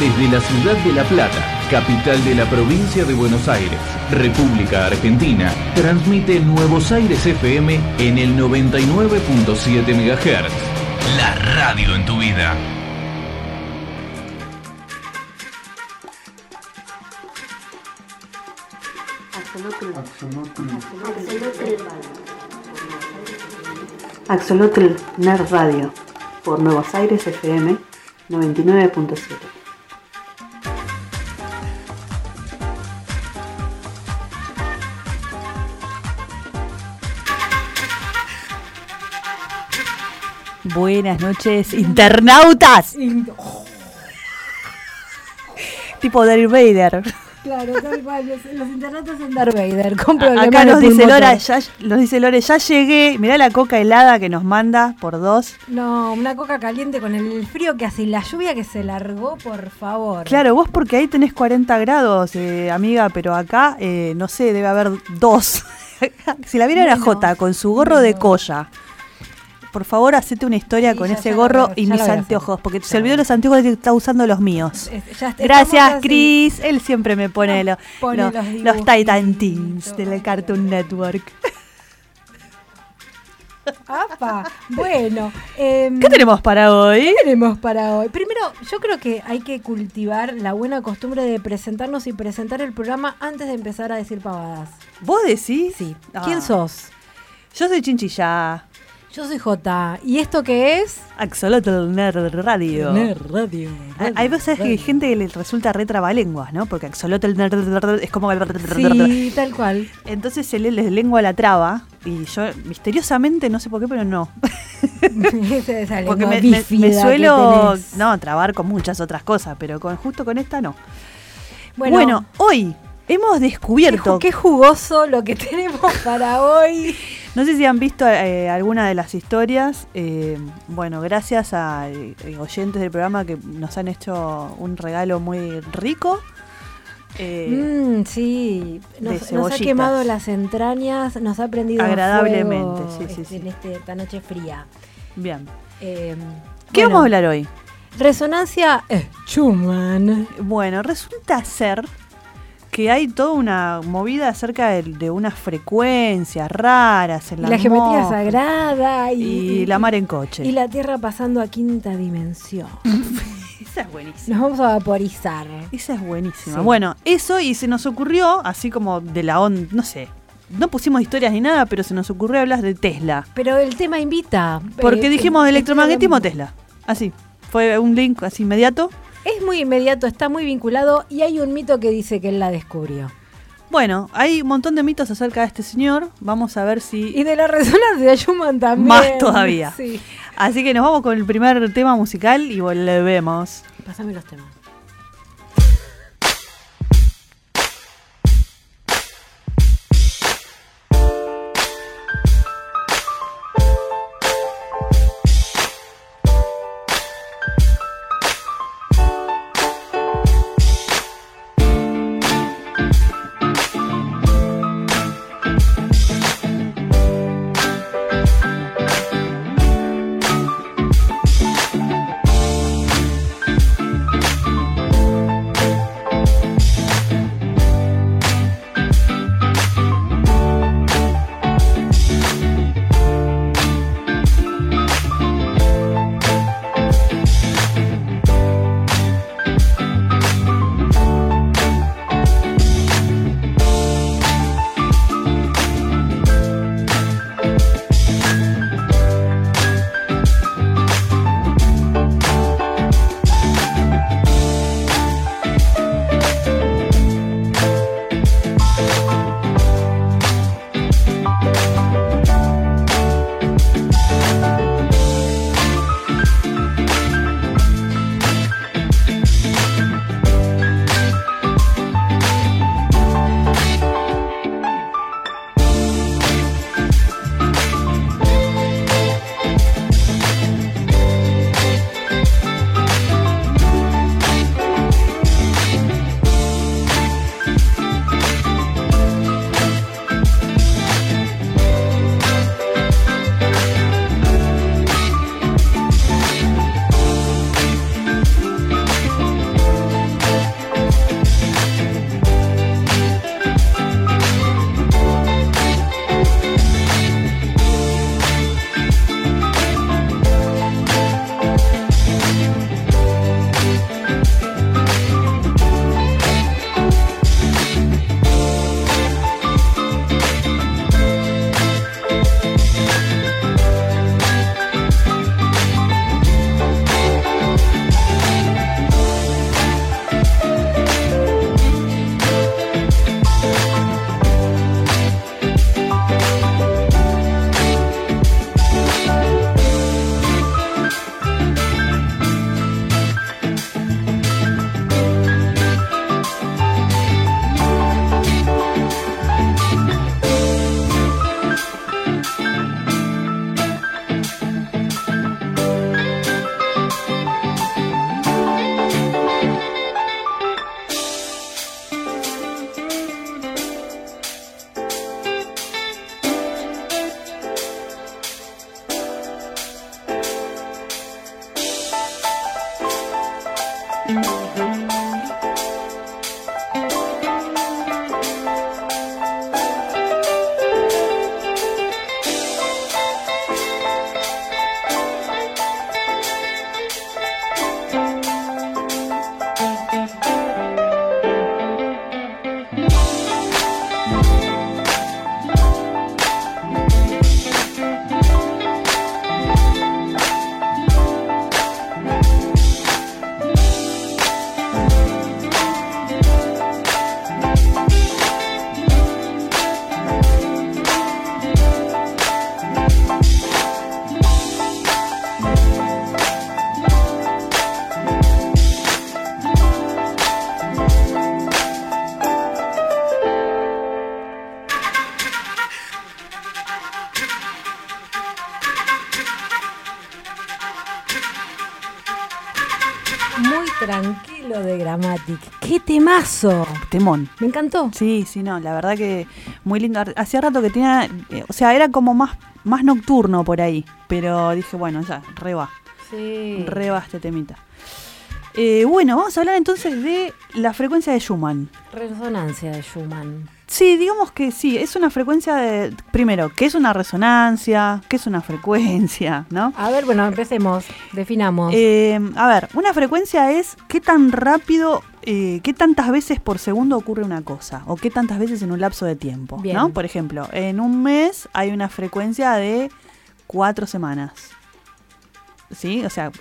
desde la ciudad de La Plata, capital de la provincia de Buenos Aires, República Argentina, transmite Nuevos Aires FM en el 99.7 MHz. La radio en tu vida. Axolotl Nerd Radio por Nuevos Aires FM 99.7. Buenas noches, internautas. tipo Darth Vader. Claro, tal cual. Los, internautas son Darth Vader. Con A- problemas Acá nos dice. Lora, ya, nos dice Lore, ya llegué. Mirá la coca helada que nos manda por dos. No, una coca caliente con el frío que hace y la lluvia que se largó, por favor. Claro, vos porque ahí tenés 40 grados, eh, amiga, pero acá, eh, no sé, debe haber dos. si la viera Menos, Jota con su gorro de colla. Por favor, hacete una historia Sí, con ese lo gorro y mis anteojos, porque Ya se olvidó los anteojos y está usando los míos. Es- Gracias. Chris. Él siempre me pone, Nos lo- pone lo- los los. Titan Teens del Cartoon Network. Apa, bueno. em, ¿Qué tenemos para hoy? ¿Qué tenemos para hoy? Primero, yo creo que hay que cultivar la buena costumbre de presentarnos y presentar el programa antes de empezar a decir pavadas. ¿Vos decís? Sí. Ah. ¿Quién sos? Yo soy Chinchilla. Yo soy J. ¿Y esto qué es? Axolotl Nerd Radio. Radio. Ah, Hay veces que hay gente que le resulta re trabalenguas, ¿no? Porque Axolotl Nerd es como... Sí, tal cual. Entonces se le les lengua la traba y yo misteriosamente, no sé por qué, pero no. Esa Porque me, suelo tenés. no trabar con muchas otras cosas, pero con, justo con esta no. Bueno, Bueno, hoy hemos descubierto, qué jugoso lo que tenemos para hoy. No sé si han visto eh, alguna de las historias, eh, bueno, gracias a eh, oyentes del programa que nos han hecho un regalo muy rico. eh, Mm, sí, nos, nos ha quemado las entrañas, nos ha prendido Agradablemente, fuego, sí, sí, este, sí. en este- esta noche fría. Bien. Eh, ¿Qué bueno, vamos a hablar hoy? Resonancia Schumann. Bueno, resulta ser que hay toda una movida acerca de, de unas frecuencias raras en la la geometría sagrada y, y, la mar en coche. y la Tierra pasando a quinta dimensión. Esa es buenísima. Nos vamos a vaporizar. Esa es buenísima. Sí. Bueno, eso y se nos ocurrió, así como de la onda, no sé, no pusimos historias ni nada, pero se nos ocurrió hablar de Tesla. Pero el tema invita. Porque Eh, dijimos electromagnetismo Tesla. Así. Fue un link así inmediato. Es muy inmediato, está muy vinculado y hay un mito que dice que él la descubrió. Bueno, hay un montón de mitos acerca de este señor. Vamos a ver si Y de la resonancia de Schumann también. Más todavía. Sí. Así que nos vamos con el primer tema musical y volvemos. Pásame los temas. Tranquilo de Grammatic. ¡Qué temazo! Temón. Me encantó. Sí, sí, no, la verdad que muy lindo. Hacía rato que tenía, eh, o sea, era como más, más nocturno por ahí, pero dije, bueno, ya, re va, Sí. re va este temita. Eh, bueno, vamos a hablar entonces de la frecuencia de Schumann. Resonancia de Schumann. Sí, digamos que sí, es una frecuencia de, primero, ¿qué es una resonancia? ¿Qué es una frecuencia? ¿No? A ver, bueno, empecemos. Definamos. Eh, a ver, una frecuencia es qué tan rápido, eh, qué tantas veces por segundo ocurre una cosa, o qué tantas veces en un lapso de tiempo, Bien. ¿no? Por ejemplo, en un mes hay una frecuencia de cuatro semanas. ¿Sí? O sea,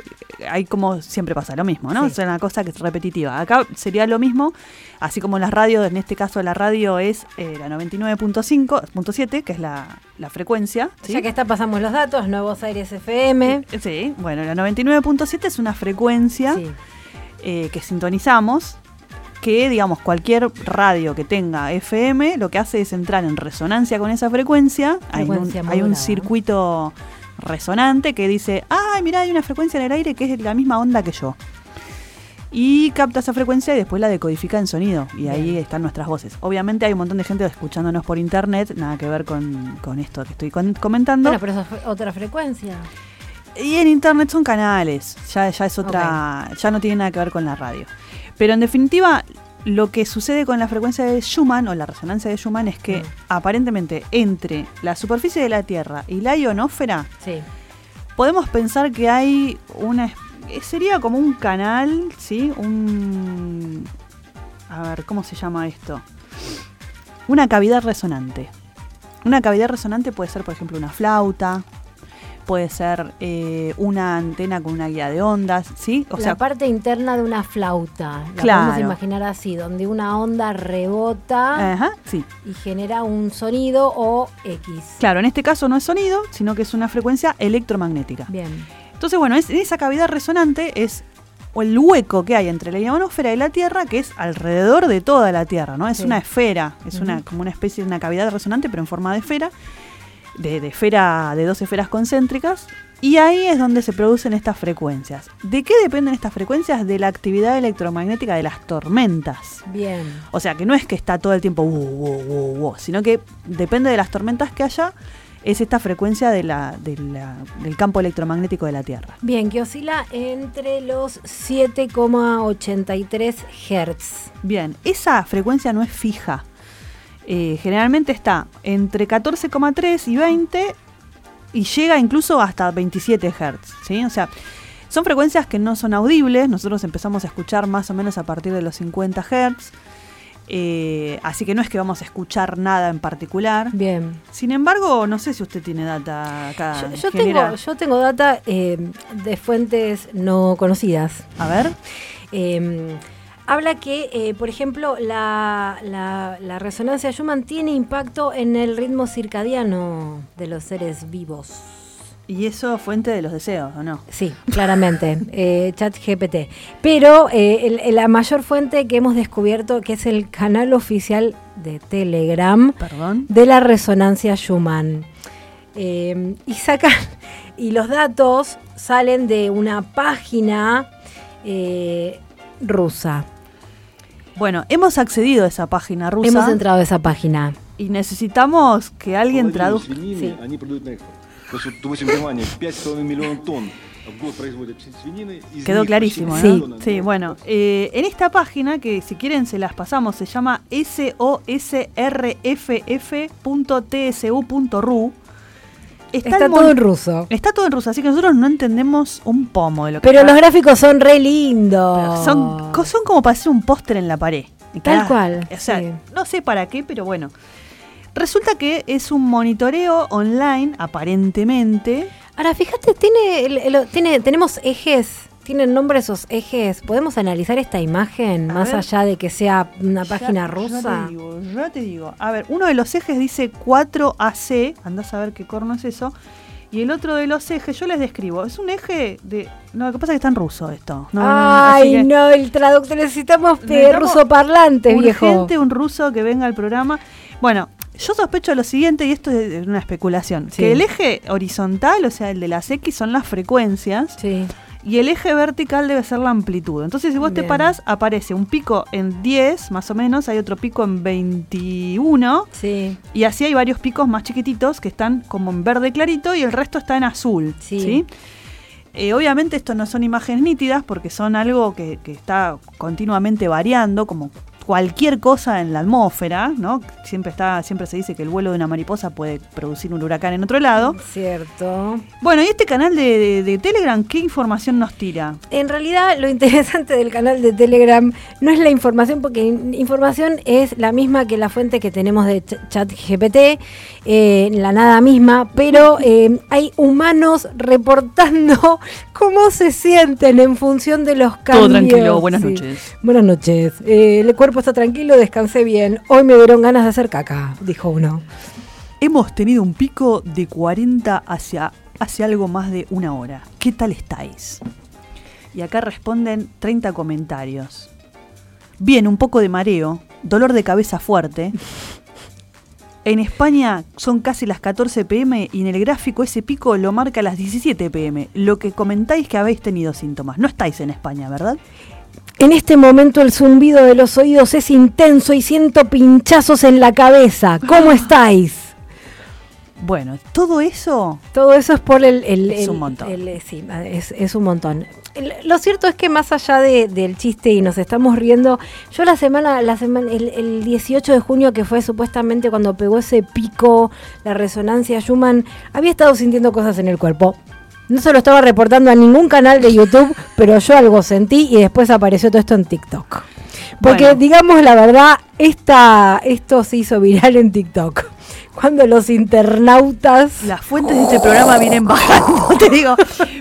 hay como siempre pasa lo mismo, ¿no? Sí. Es una cosa que es repetitiva. Acá sería lo mismo, así como las radios, en este caso la radio es eh, la 99.5.7, que es la, la frecuencia. ¿sí? Ya que está, pasamos los datos. Nuevos Aires FM. Sí, bueno, la 99.7 es una frecuencia eh, que sintonizamos, que digamos cualquier radio que tenga FM lo que hace es entrar en resonancia con esa frecuencia. Hay un, hay un circuito resonante que dice, ay, mira, hay una frecuencia en el aire que es la misma onda que yo. Y capta esa frecuencia y después la decodifica en sonido. Y ahí Bien. están nuestras voces. Obviamente hay un montón de gente escuchándonos por internet, nada que ver con, con esto que estoy comentando. Bueno, pero eso es otra frecuencia. Y en internet son canales, ya, ya es otra, ya no tiene nada que ver con la radio. Pero en definitiva, lo que sucede con la frecuencia de Schumann o la resonancia de Schumann es que Mm. aparentemente entre la superficie de la Tierra y la ionósfera Sí. podemos pensar que hay una eh, sería como un canal, ¿sí? Un a ver, ¿cómo se llama esto? Una cavidad resonante. Una cavidad resonante puede ser, por ejemplo, una flauta, puede ser eh, una antena con una guía de ondas, ¿sí? O la sea, parte interna de una flauta. La Claro. podemos imaginar así, donde una onda rebota ajá, sí. y genera un sonido o X. Claro, en este caso no es sonido, sino que es una frecuencia electromagnética. Bien. Entonces, bueno, es, esa cavidad resonante es o el hueco que hay entre la ionosfera y la Tierra, que es alrededor de toda la Tierra, ¿no? Es Sí. una esfera, es una como una especie de una cavidad resonante, pero en forma de esfera, de, de esfera, de dos esferas concéntricas, y ahí es donde se producen estas frecuencias. ¿De qué dependen estas frecuencias? De la actividad electromagnética de las tormentas. Bien. O sea, que no es que está todo el tiempo "Wu, wu, wu, wu", sino que depende de las tormentas que haya, es esta frecuencia de la, de la- del campo electromagnético de la Tierra. Bien, que oscila entre los 7,83 Hertz. Bien, esa frecuencia no es fija. Eh, generalmente está entre 14,3 y 20 y llega incluso hasta 27 Hz. ¿sí? O sea, son frecuencias que no son audibles. Nosotros empezamos a escuchar más o menos a partir de los 50 Hz. Eh, así que no es que vamos a escuchar nada en particular. Bien. Sin embargo, no sé si usted tiene data acá. Yo, tengo, yo tengo data eh, de fuentes no conocidas. A ver. Habla que, eh, por ejemplo, la, la- la resonancia Schumann tiene impacto en el ritmo circadiano de los seres vivos. ¿Y eso fuente de los deseos o no? Sí, claramente, eh, chat GPT. Pero eh, el- la mayor fuente que hemos descubierto, que es el canal oficial de Telegram Perdón. de la resonancia Schumann. Eh, y sacan, y los datos salen de una página rusa. Bueno, hemos accedido a esa página rusa. Hemos entrado a esa página. Y necesitamos que alguien traduzca. Sí. Quedó clarísimo, ¿no? Sí, sí bueno. Eh, en esta página, que si quieren se las pasamos, se llama sosrff.tsu.ru. Está, todo en ruso. Está todo en ruso, así que nosotros no entendemos un pomo de lo que Pero está. los gráficos son re lindos. son, son como para hacer un póster en la pared. Tal cual, O sea, sí. no sé para qué, pero bueno. Resulta que es un monitoreo online, aparentemente. Ahora, fíjate, tiene, tiene, tenemos ejes, tienen nombre esos ejes. ¿Podemos analizar esta imagen A más ver. allá de que sea una Ya- página Ya rusa? te digo, ya te digo. A ver, uno de los ejes dice 4AC, andás a ver qué corno es eso. Y el otro de los ejes, yo les describo, es un eje de... No, lo que pasa es que está en ruso esto. No, no, no, así Ay, no, el traductor, necesitamos, Necesitamos rusoparlantes, viejo. urgente un ruso que venga al programa. Bueno, yo sospecho lo siguiente, y esto es una especulación, Sí. que el eje horizontal, o sea, el de las X, son las frecuencias, Sí, y el eje vertical debe ser la amplitud. Entonces, si vos te parás, aparece un pico en 10, más o menos, hay otro pico en 21, sí. y así hay varios picos más chiquititos que están como en verde clarito y el resto está en azul. Sí. ¿sí? Eh, obviamente esto no son imágenes nítidas porque son algo que, que está continuamente variando, como cualquier cosa en la atmósfera, ¿no? Siempre está, siempre se dice que el vuelo de una mariposa puede producir un huracán en otro lado. Cierto. Bueno, y este canal de, de- de Telegram, ¿qué información nos tira? En realidad, lo interesante del canal de Telegram no es la información, porque in- información es la misma que la fuente que tenemos de Ch- ChatGPT, eh, la nada misma, pero eh, hay humanos reportando cómo se sienten en función de los cambios. Todo tranquilo, buenas Sí. noches. Buenas noches. Eh, el cuerpo está tranquilo, descansé bien. Hoy me dieron ganas de hacer caca, dijo uno. Hemos tenido un pico de 40 hacia, hacia algo más de una hora. ¿Qué tal estáis? Y acá responden 30 comentarios. Bien, un poco de mareo, dolor de cabeza fuerte. En España son casi las 14 pm y en el gráfico ese pico lo marca a las 17 pm. Lo que comentáis que habéis tenido síntomas. No estáis en España, ¿verdad? En este momento el zumbido de los oídos es intenso y siento pinchazos en la cabeza. ¿Cómo estáis? Bueno, todo eso Todo eso es por el... el- Es el- un montón. el- eh, sí, es, es un montón. Lo cierto es que más allá de- del chiste y nos estamos riendo, yo la semana, la semana el, el 18 de junio, que fue supuestamente cuando pegó ese pico, la resonancia Schumann, había estado sintiendo cosas en el cuerpo. No se lo estaba reportando a ningún canal de YouTube, pero yo algo sentí y después apareció todo esto en TikTok. Porque Bueno. digamos la verdad, esta, esto se hizo viral en TikTok. Cuando los internautas... Las fuentes de este programa vienen bajando, te digo.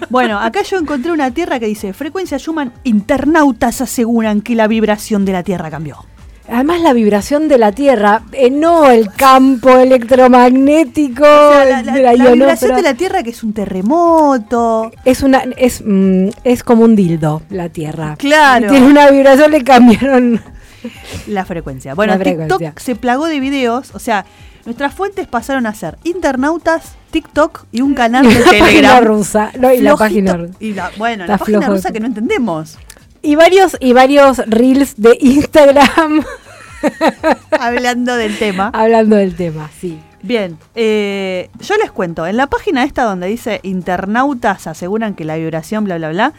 Bueno, acá yo encontré una tierra que dice, frecuencia Schumann, internautas aseguran que la vibración de la Tierra cambió. Además la vibración de la Tierra, eh, no el campo electromagnético O sea, la, la- de la, la vibración de la Tierra que es un terremoto. Es una es mm, es como un dildo la Tierra. Claro. Tiene una vibración le cambiaron. La frecuencia. Bueno, frecuencia. TikTok se plagó de videos, o sea, nuestras fuentes pasaron a ser internautas, TikTok y un canal de la página Telegram. rusa, no, y la página rusa. Y la, bueno, Está la página flojo rusa que no entendemos. Y varios y varios reels de Instagram Hablando del tema. hablando del tema, sí. Bien, eh, yo les cuento, en la página esta donde dice internautas aseguran que la vibración, bla, bla, bla,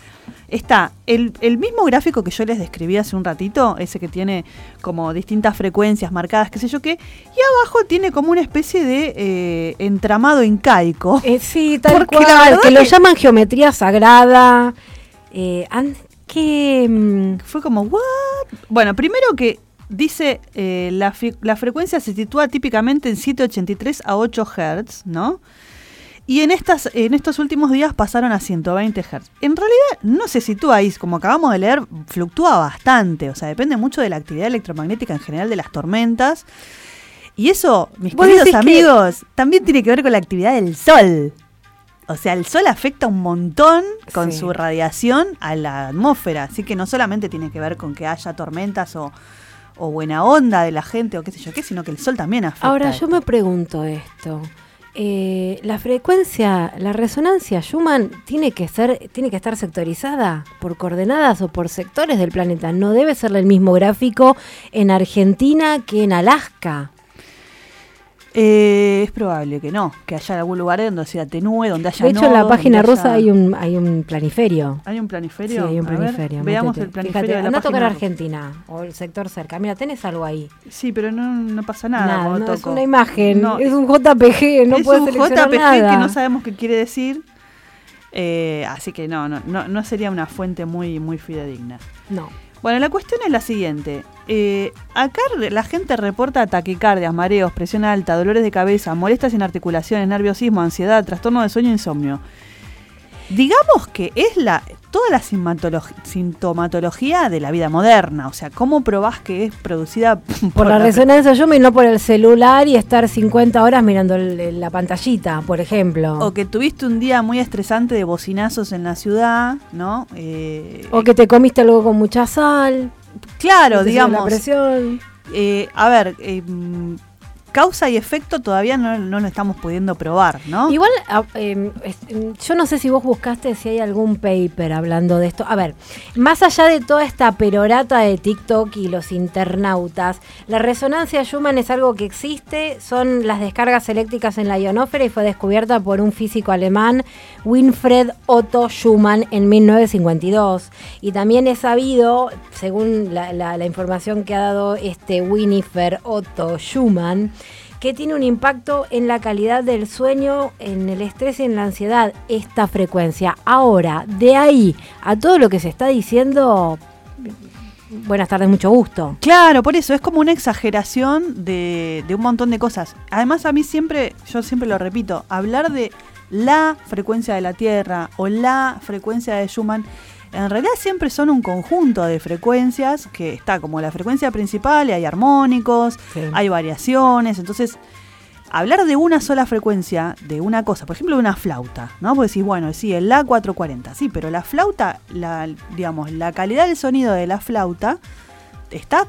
está el, el mismo gráfico que yo les describí hace un ratito, ese que tiene como distintas frecuencias marcadas, qué sé yo qué, y abajo tiene como una especie de eh, entramado incaico. Eh, sí, tal Porque cual, que lo llaman geometría sagrada. Eh, an- que mm, Fue como, ¿what? Bueno, primero que dice eh, la, la frecuencia se sitúa típicamente en 783 a 8 Hz, ¿no? Y en, estas, en estos últimos días pasaron a 120 Hz. En realidad no se sitúa ahí, como acabamos de leer, fluctúa bastante, o sea, depende mucho de la actividad electromagnética en general de las tormentas. Y eso, mis queridos que- amigos, también tiene que ver con la actividad del Sol. O sea, el Sol afecta un montón con Sí. su radiación a la atmósfera, así que no solamente tiene que ver con que haya tormentas o, o buena onda de la gente o qué sé yo qué, sino que el Sol también afecta. ahora yo me pregunto esto. Eh, la frecuencia, la resonancia Schumann tiene que ser, tiene que estar sectorizada por coordenadas o por sectores del planeta. No debe ser el mismo gráfico en Argentina que en Alaska. Eh, es probable que no, que haya algún lugar donde se atenúe, donde haya De hecho, en la página haya- hay un, hay un planiferio. ¿Hay un Sí, planiferio? hay un ver, planiferio. veamos el planiferio Fíjate, de la anda a tocar. Argentina o el sector cerca. Mira, tenés algo ahí. Sí, pero no, no pasa nada, Nada, no, es toco. una imagen, No, es un JPG, no es puedes un JPG nada. que no sabemos qué quiere decir. eh, así que no, no, no, no sería una fuente muy, muy fidedigna. No. Bueno, la cuestión es la siguiente. Eh, acá la gente reporta taquicardias, mareos, presión alta, dolores de cabeza, molestias en articulaciones, nerviosismo, ansiedad, trastorno de sueño e insomnio. Digamos que es la toda la sintomatolo- sintomatología de la vida moderna. O sea, ¿cómo probás que es producida por, Por la resonancia Schumann y no por el celular y estar 50 horas mirando el- la pantallita, por ejemplo. O que tuviste un día muy estresante de bocinazos en la ciudad, ¿no? Eh, O que te comiste algo con mucha sal. claro, digamos. La presión. Eh, a ver, eh, causa y efecto todavía no, no lo estamos pudiendo probar, ¿no? Igual, em, em, yo no sé si vos buscaste si hay algún paper hablando de esto. A ver, más allá de toda esta perorata de TikTok y los internautas, la resonancia Schumann es algo que existe, son las descargas eléctricas en la ionósfera y fue descubierta por un físico alemán, Winfred Otto Schumann, en 1952. Y también es sabido, según la información que ha dado este Winifred Otto Schumann, que tiene un impacto en la calidad del sueño, en el estrés y en la ansiedad, esta frecuencia. Ahora, de ahí a todo lo que se está diciendo, buenas tardes, mucho gusto. Claro, por eso es como una exageración de, de un montón de cosas. Además, a mí siempre, yo siempre lo repito, hablar de la frecuencia de la Tierra o la frecuencia de Schumann, en realidad siempre son un conjunto de frecuencias que está como la frecuencia principal y hay armónicos, Sí. hay variaciones, entonces hablar de una sola frecuencia de una cosa, por ejemplo, de una flauta, ¿no? Porque decís, bueno, sí, el La 440, sí, pero la flauta, la, digamos, la calidad del sonido de la flauta está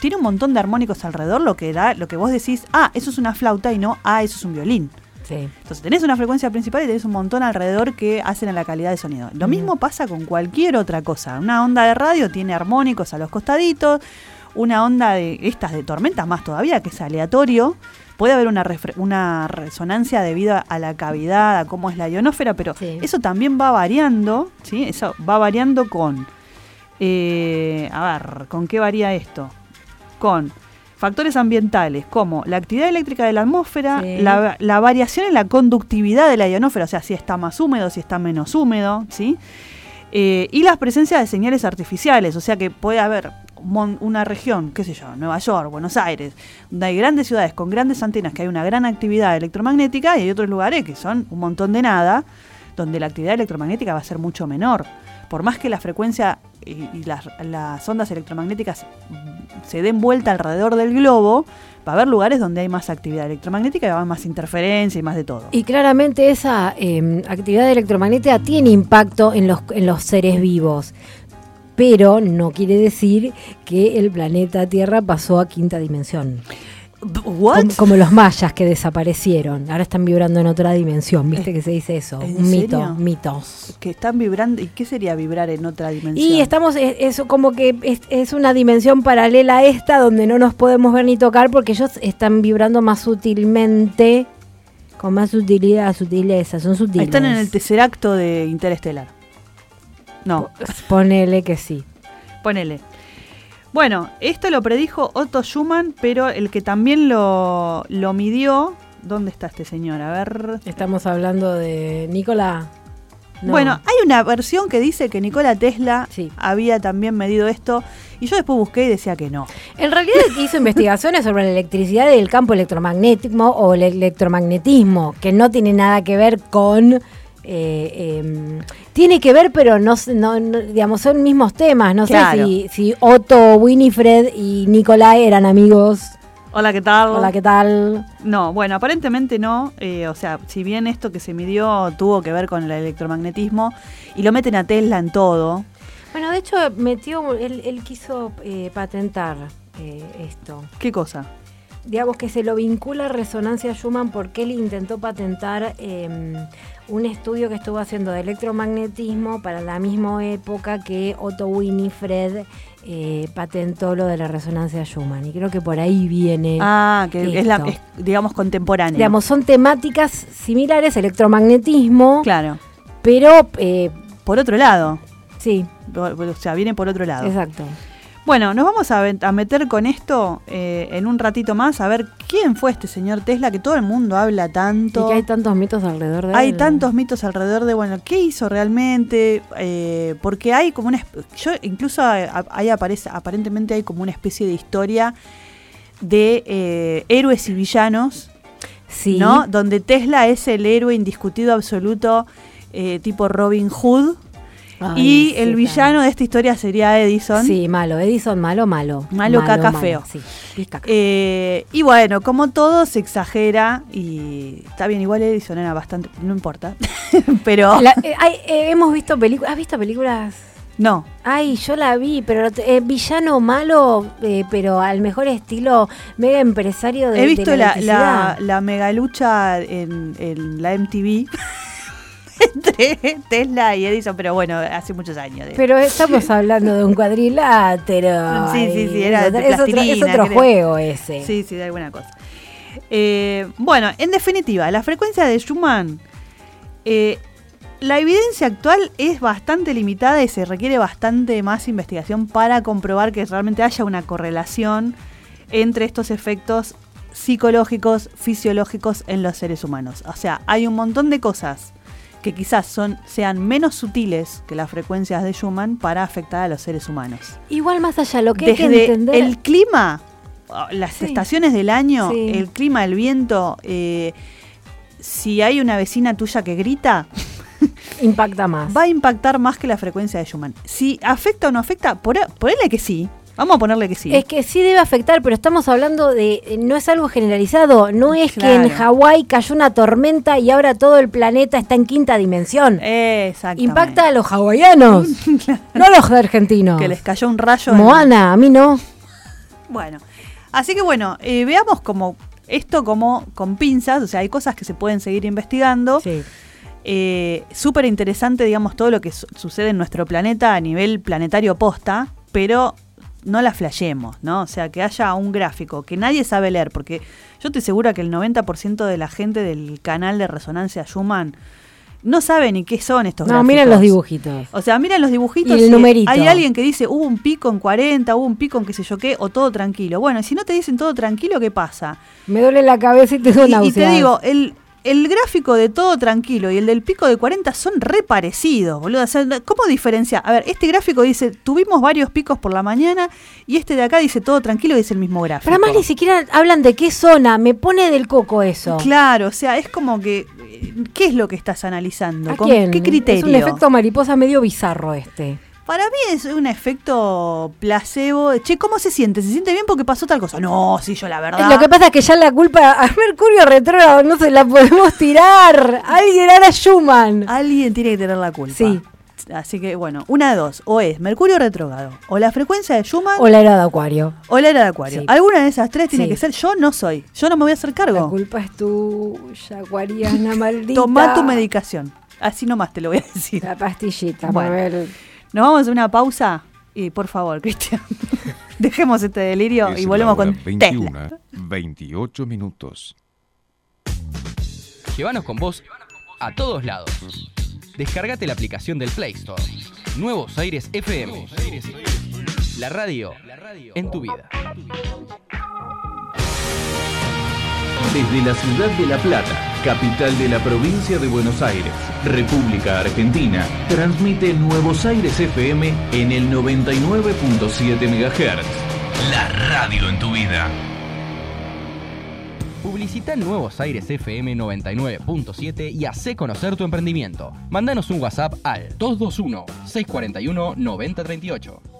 tiene un montón de armónicos alrededor, lo que da, lo que vos decís, ah, eso es una flauta y no, ah, eso es un violín. Sí. Entonces tenés una frecuencia principal y tenés un montón alrededor que hacen a la calidad de sonido. Lo mismo pasa con cualquier otra cosa. Una onda de radio tiene armónicos a los costaditos, una onda de estas de tormenta más todavía, que es aleatorio. Puede haber una, resonancia debido a la cavidad, a cómo es la ionósfera, pero Sí. eso también va variando, ¿sí? Eso va variando con... eh, a ver, ¿con qué varía esto? Con factores ambientales como la actividad eléctrica de la atmósfera, Sí. la, la variación en la conductividad de la ionósfera, o sea, si está más húmedo, si está menos húmedo, ¿sí? Eh, y la presencia de señales artificiales, o sea que puede haber una región, qué sé yo, Nueva York, Buenos Aires, donde hay grandes ciudades con grandes antenas, que hay una gran actividad electromagnética, y hay otros lugares que son un montón de nada, donde la actividad electromagnética va a ser mucho menor. Por más que la frecuencia y, las, ondas electromagnéticas se den vuelta alrededor del globo, va a haber lugares donde hay más actividad electromagnética y va a haber más interferencia y más de todo. Y claramente esa eh, actividad electromagnética tiene impacto en los, en los seres vivos. Pero no quiere decir que el planeta Tierra pasó a quinta dimensión. ¿What? Como, como los mayas que desaparecieron. Ahora están vibrando en otra dimensión. ¿Viste que se dice eso? ¿En Un mito, serio? mitos. Que están vibrando. ¿Y qué sería vibrar en otra dimensión? Y estamos, es, es como que es, es una dimensión paralela a esta donde no nos podemos ver ni tocar porque ellos están vibrando más sutilmente, con más sutilidad, sutileza, son sutiles. Están en el tercer acto de Interestelar. No, Ponele que sí. ponele. Bueno, esto lo predijo Otto Schumann, pero el que también lo, lo midió. ¿Dónde está este señor? A ver. Estamos hablando de Nicola. No. Bueno, hay una versión que dice que Nikola Tesla Sí. había también medido esto. Y yo después busqué y decía que no. En realidad hizo investigaciones sobre la electricidad y el campo electromagnético o el electromagnetismo, que no tiene nada que ver con... eh, em, tiene que ver, pero no, no, no- digamos, son mismos temas. No Claro. sé si, si Otto, Winifred y Nicolai eran amigos. Hola, ¿qué tal? Hola, ¿qué tal? No, bueno, aparentemente no. eh, o sea, si bien esto que se midió tuvo que ver con el electromagnetismo y lo meten a Tesla en todo. Bueno, de hecho, metió, él, él quiso eh, patentar esto. ¿Qué cosa? digamos que se lo vincula a resonancia Schumann porque él intentó patentar eh, un estudio que estuvo haciendo de electromagnetismo para la misma época que Otto Winifred eh, patentó lo de la resonancia Schumann. Y creo que por ahí viene. Ah, que es, la, es, digamos, contemporánea. Digamos, son temáticas similares, electromagnetismo, claro. pero eh, Por otro lado. sí, O sea, viene por otro lado. exacto. Bueno, nos vamos a, meter con esto eh, en un ratito más, a ver quién fue este señor Tesla que todo el mundo habla tanto. Y que hay tantos mitos alrededor de Hay él. tantos mitos alrededor de, bueno, ¿qué hizo realmente? Eh, porque hay como una... Yo incluso eh, ahí aparece, aparentemente hay como una especie de historia de eh, héroes y villanos, Sí. ¿no? Donde Tesla es el héroe indiscutido absoluto, tipo Robin Hood, Ay, y sí, el villano de esta historia sería Edison. Sí, malo. Edison, malo, malo. Malo, caca, feo. Sí. Eh, y bueno, como todo se exagera y está bien, igual Edison era bastante, no importa, pero La- eh, hay- eh, hemos visto películas. ¿Has visto películas? no, Ay, yo la vi, pero eh, villano malo, eh, pero al mejor estilo mega empresario de he visto de la, la, la mega lucha en, en la MTV entre Tesla y Edison, pero bueno, hace muchos años. de- Pero estamos hablando de un cuadrilátero. Sí, sí, sí, era de otro- es otro, es juego ese. Sí, sí, de alguna cosa. Eh, bueno, en definitiva, la frecuencia de Schumann, eh, la evidencia actual es bastante limitada y se requiere bastante más investigación para comprobar que realmente haya una correlación entre estos efectos psicológicos, fisiológicos en los seres humanos. O sea, hay un montón de cosas que quizás son, sean menos sutiles que las frecuencias de Schumann para afectar a los seres humanos Igual más allá, lo que hay que desde entender. el clima, ah, las Sí. estaciones del año, Sí. el clima, el viento, eh, si hay una vecina tuya que grita, impacta más. va a impactar más que la frecuencia de Schumann. Si afecta o no afecta, por, ponele que sí. Vamos a ponerle que sí. Es que sí debe afectar, pero estamos hablando de. eh, No es algo generalizado. No es que en Hawái cayó una tormenta y ahora todo el planeta está en quinta dimensión. Exactamente. Impacta a los hawaianos, no a los argentinos. Que les cayó un rayo. en- Moana, a mí no. Bueno, así que bueno, eh, veamos como esto como con pinzas, o sea, hay cosas que se pueden seguir investigando. Sí. Eh, Súper interesante, digamos, todo lo que su- sucede en nuestro planeta a nivel planetario posta, pero no la flashemos, ¿no? O sea, que haya un gráfico que nadie sabe leer, porque yo estoy segura que el 90% de la gente del canal de resonancia Schumann no sabe ni qué son estos No, gráficos. miren los dibujitos. O sea, miran los dibujitos Y el numerito. hay alguien que dice, hubo un pico en 40, hubo un pico en qué sé yo qué, o todo tranquilo. Bueno, y si no te dicen todo tranquilo, ¿qué pasa? Me duele la cabeza y tengo Y, y náuseas. te digo, el, el gráfico de todo tranquilo y el del pico de 40 son re parecidos, boludo. O sea, ¿Cómo diferenciar? A ver, este gráfico dice, tuvimos varios picos por la mañana y este de acá dice todo tranquilo y es el mismo gráfico. Pero además ni siquiera hablan de qué zona. Me pone del coco eso. Claro, o sea, es como que, ¿qué es lo que estás analizando? ¿A ¿Con quién? qué criterio? Es un efecto mariposa medio bizarro este. Para mí es un efecto placebo. Che, ¿cómo se siente? ¿Se siente bien porque pasó tal cosa? No, sí, yo la verdad. Lo que pasa es que ya la culpa a Mercurio retrógrado no se la podemos tirar. Alguien era Schumann. Alguien tiene que tener la culpa. Sí. Así que, bueno, una de dos. O es Mercurio retrógrado, o la frecuencia de Schumann, O la era de Acuario. o la era de Acuario. Sí. Alguna de esas tres tiene Sí. que ser. Yo no soy. Yo no me voy a hacer La cargo. culpa es tuya, acuariana maldita. Tomá tu medicación. Así nomás te lo voy a decir. La pastillita, Bueno. Mabel. Nos vamos a una pausa. Y por favor, Cristian, dejemos este delirio Es y volvemos con 21, Tesla. 28 minutos. Llévanos con vos a todos lados. Descargate la aplicación del Play Store. Nuevos Aires FM. La radio en tu vida desde la ciudad de La Plata, capital de la provincia de Buenos Aires, República Argentina, transmite Nuevos Aires FM en el 99.7 MHz. La radio en tu vida. Publicita Nuevos Aires FM 99.7 y hace conocer tu emprendimiento. Mándanos un WhatsApp al 221 641 9038.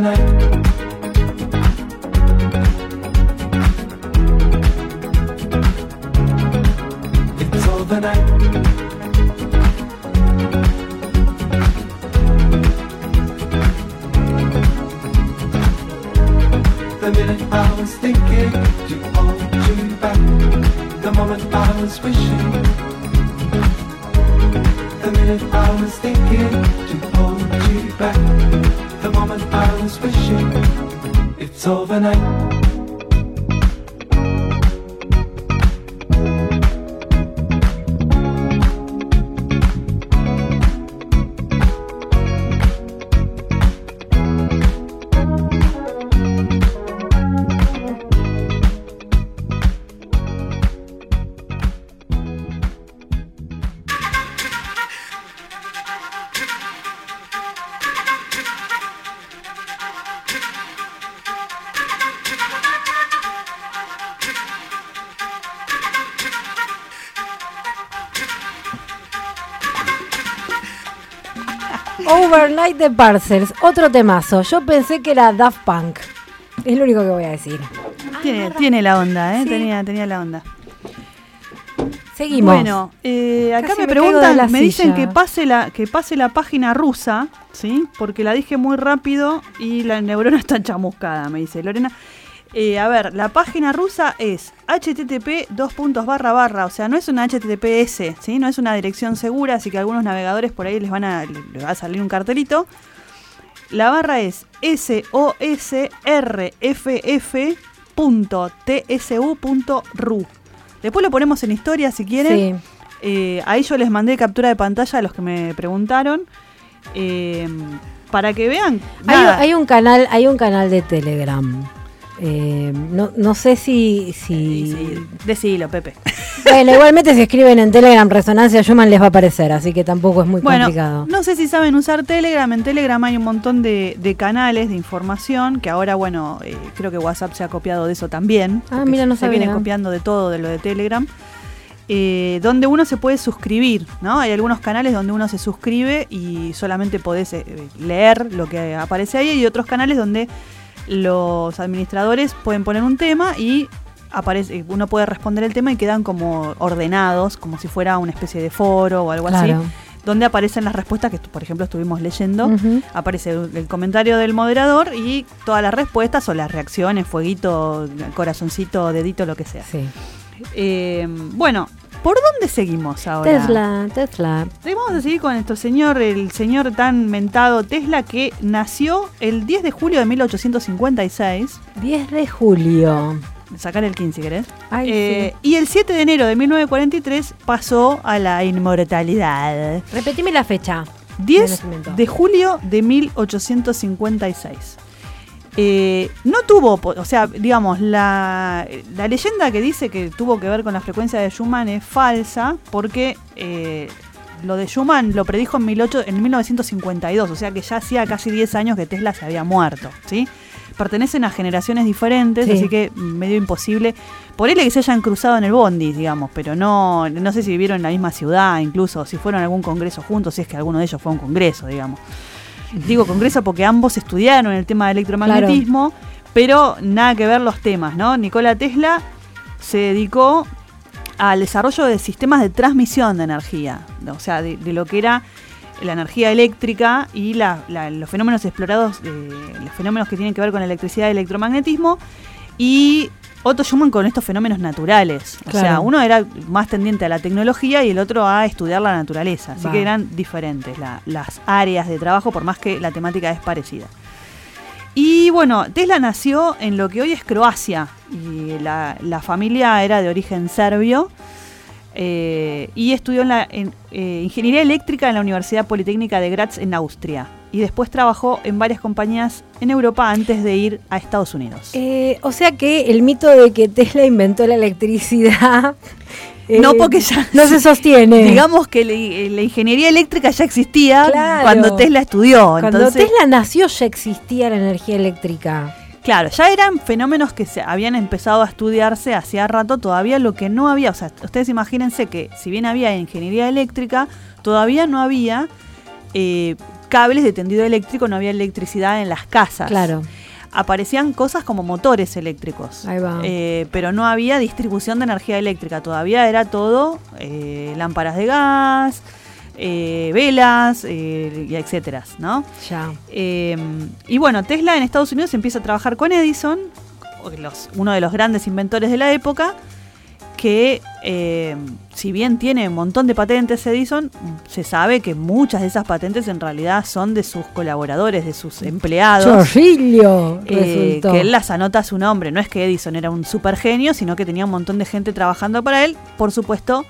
night. Overnight de Parcels, otro temazo. Yo pensé que era Daft Punk. Es lo único que voy a decir. Tiene, tiene la onda, ¿eh? Sí. Tenía, tenía la onda. Seguimos. Bueno, eh, acá me preguntan, me dicen que pase la que pase la página rusa, ¿sí? Porque la dije muy rápido y la neurona está chamuscada, me dice Lorena. Eh, a ver, la página rusa es http dos puntos barra barra, o sea, no es una https, ¿sí? No es una dirección segura, así que algunos navegadores por ahí les van a les va a salir un cartelito. La barra es sosrff.tsu.ru. Después lo ponemos en historia si quieren. Sí. Eh, ahí yo les mandé captura de pantalla a los que me preguntaron. eh, para que vean. Hay un canal, hay un canal de Telegram. Eh, no, no sé si, si Sí, decilo, Pepe. bueno, igualmente si escriben en Telegram Resonancia Schumann les va a aparecer, así que tampoco es muy Bueno, complicado. no sé si saben usar Telegram. En Telegram hay un montón de, de canales de información que ahora, bueno, eh, creo que WhatsApp se ha copiado de eso también. Ah, mira, no se viene sabía. copiando de todo de lo de Telegram. eh, donde uno se puede suscribir, ¿no? Hay algunos canales donde uno se suscribe y solamente podés eh, leer lo que aparece ahí y otros canales donde los administradores pueden poner un tema y aparece, uno puede responder el tema y quedan como ordenados, como si fuera una especie de foro o algo Claro. así, donde aparecen las respuestas que, por ejemplo, estuvimos leyendo. Aparece el el comentario del moderador y todas las respuestas o las reacciones, fueguito, corazoncito, dedito, lo que sea. Sí. Eh, bueno, ¿Por dónde seguimos ahora? Tesla, Tesla. Sí, Vamos a seguir con nuestro señor, el señor tan mentado Tesla, que nació el 10 de julio de 1856. 10 de julio. Sacar el 15, ¿querés? Ay, Eh, Y el 7 de enero de 1943 pasó a la inmortalidad. sí. Repetime la fecha. 10 nacimiento. de julio de 1856. Eh, no tuvo, o sea, digamos, la, la leyenda que dice que tuvo que ver con la frecuencia de Schumann es falsa porque eh, lo de Schumann lo predijo en, 18 en 1952, o sea que ya hacía casi 10 años que Tesla se había muerto, ¿sí? Pertenecen a generaciones diferentes, Sí. así que medio imposible. Por él que se hayan cruzado en el Bondi, digamos, pero no, no sé si vivieron en la misma ciudad, incluso si fueron a algún congreso juntos, si es que alguno de ellos fue a un congreso, digamos. Digo congreso porque ambos estudiaron el tema del electromagnetismo, pero nada que ver los temas, ¿no? Nikola Tesla se dedicó al desarrollo de sistemas de transmisión de energía, o sea, de, de lo que era la energía eléctrica y la- la- los fenómenos explorados, eh, los fenómenos que tienen que ver con la electricidad y electromagnetismo, y Otto Schumann con estos fenómenos naturales. O sea, uno era más tendiente a la tecnología y el otro a estudiar la naturaleza. Así Va. que eran diferentes la- las áreas de trabajo, por más que la temática es parecida. Y bueno, Tesla nació en lo que hoy es Croacia y la, la familia era de origen serbio eh, y estudió en la en, eh, ingeniería eléctrica en la Universidad Politécnica de Graz en Austria y después trabajó en varias compañías en Europa antes de ir a Estados Unidos. Eh, o sea que el mito de que Tesla inventó la electricidad. eh, no porque ya no se sostiene. digamos que la, la ingeniería eléctrica ya existía Claro. cuando Tesla estudió. Cuando entonces, Tesla nació ya existía la energía eléctrica. Claro, ya eran fenómenos que se habían empezado a estudiarse hacía rato, todavía lo que no había, o sea, ustedes imagínense que si bien había ingeniería eléctrica, todavía no había eh, cables de tendido eléctrico, no había electricidad en las casas. Claro. Aparecían cosas como motores eléctricos, Ahí va. eh, pero no había distribución de energía eléctrica, todavía era todo eh, lámparas de gas, eh, velas, eh, y etcétera, ¿no? Ya. Eh, y bueno, Tesla en Estados Unidos empieza a trabajar con Edison, los- uno de los grandes inventores de la época, que eh, si bien tiene un montón de patentes Edison, se sabe que muchas de esas patentes en realidad son de sus colaboradores, de sus empleados. Chorrillo. eh, que él las anota a su nombre. No es que Edison era un super genio, sino que tenía un montón de gente trabajando para él. Por supuesto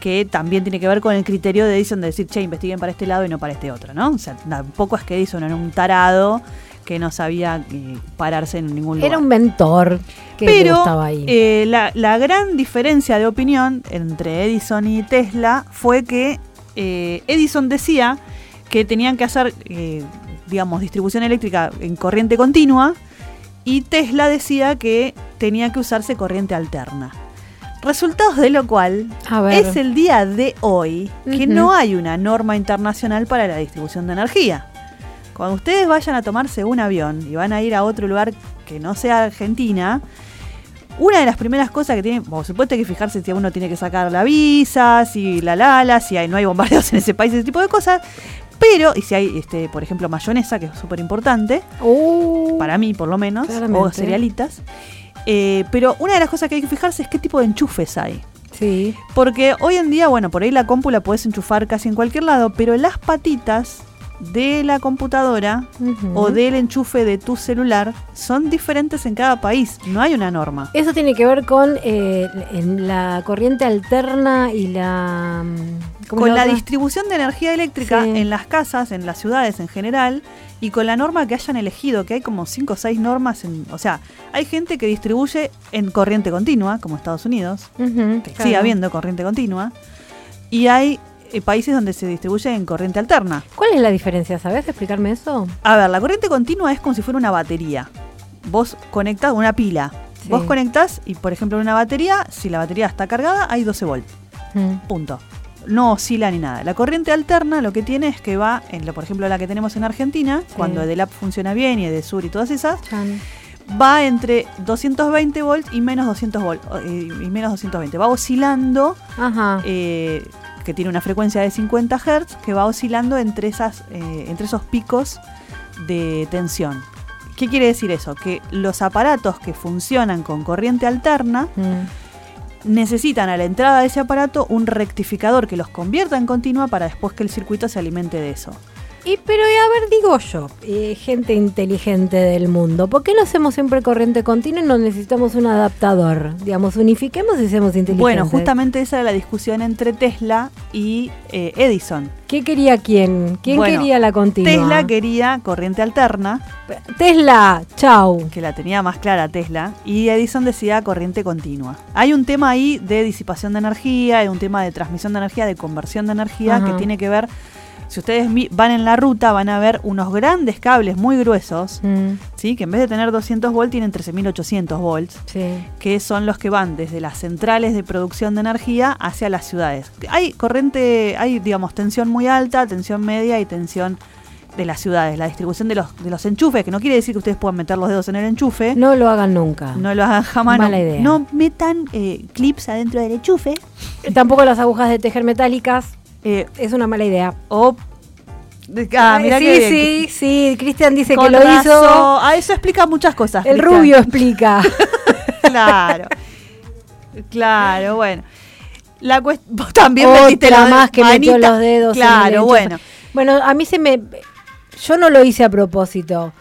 que también tiene que ver con el criterio de Edison de decir, che, investiguen para este lado y no para este otro, ¿no? O sea, tampoco es que Edison era un tarado que no sabía eh, pararse en ningún lugar. Era un mentor que Pero gustaba ahí. eh, la, la gran diferencia de opinión entre Edison y Tesla fue que eh, Edison decía que tenían que hacer, digamos, distribución eléctrica en corriente continua y Tesla decía que tenía que usarse corriente alterna. Resultados de lo cual es el día de hoy que no hay una norma internacional para la distribución de energía. Cuando ustedes vayan a tomarse un avión y van a ir a otro lugar que no sea Argentina, una de las primeras cosas que tienen, por supuesto hay que fijarse si uno tiene que sacar la visa, si la lala, si hay, no hay bombardeos en ese país, ese tipo de cosas. Pero, y si hay, este, por ejemplo, mayonesa, que es súper importante, Uh, para mí por lo menos, o cerealitas. Eh, pero una de las cosas que hay que fijarse es qué tipo de enchufes hay. sí. Porque hoy en día, bueno, por ahí la compu la puedes enchufar casi en cualquier lado, pero las patitas de la computadora o del enchufe de tu celular son diferentes en cada país. No hay una norma. Eso tiene que ver con eh, la corriente alterna y la. mm, ¿cómo Con la distribución de energía eléctrica Sí. en las casas, en las ciudades en general, y con la norma que hayan elegido, que hay como 5 o 6 normas. En, o sea, hay gente que distribuye en corriente continua, como Estados Unidos, que claro. sigue habiendo corriente continua, y hay países donde se distribuye en corriente alterna. ¿Cuál es la diferencia? ¿Sabes explicarme eso? A ver, la corriente continua es como si fuera una batería. Vos conectás una pila. Sí. Vos conectás y, por ejemplo, en una batería, si la batería está cargada, hay 12 volts. Mm. Punto. No oscila ni nada. La corriente alterna lo que tiene es que va, en lo, por ejemplo, la que tenemos en Argentina, cuando Edelap funciona bien y Edesur y todas esas, Chan. va entre 220 volts y menos 200 volts, eh, y menos 220. Va oscilando Ajá. eh, que tiene una frecuencia de 50 Hz, que va oscilando entre, esas, eh, entre esos picos de tensión. ¿Qué quiere decir eso? Que los aparatos que funcionan con corriente alterna Mm. necesitan a la entrada de ese aparato un rectificador que los convierta en continua para después que el circuito se alimente de eso. Y pero a ver, digo yo, eh, gente inteligente del mundo, ¿por qué no hacemos siempre corriente continua y no necesitamos un adaptador? Digamos, unifiquemos y seamos inteligentes. Bueno, justamente esa era la discusión entre Tesla y eh, Edison. ¿Qué quería quién? ¿Quién Bueno, quería la continua? Tesla quería corriente alterna, Tesla, chau. que la tenía más clara Tesla, y Edison decía corriente continua. Hay un tema ahí de disipación de energía, hay un tema de transmisión de energía, de conversión de energía, Ajá. que tiene que ver, si ustedes van en la ruta, van a ver unos grandes cables muy gruesos, Mm, ¿sí? que en vez de tener 200 volts tienen 13.800 volts. sí. que son los que van desde las centrales de producción de energía hacia las ciudades. Hay corriente, hay digamos tensión muy alta, tensión media y tensión de las ciudades. La distribución de los, de los enchufes, que no quiere decir que ustedes puedan meter los dedos en el enchufe. No lo hagan nunca. No lo hagan jamás. no- Mala idea. No metan eh, clips adentro del enchufe. Tampoco las agujas de tejer metálicas. Eh, Es una mala idea. o. Ah, mirá sí, sí, sí. Cristian dice que lo razón. hizo. Ah, eso explica muchas cosas. El rubio explica. Claro. Claro, bueno. La vos también Otra metiste la más que metió manita. los dedos. Claro, bueno. Bueno, a mí se me. Yo no lo hice a propósito.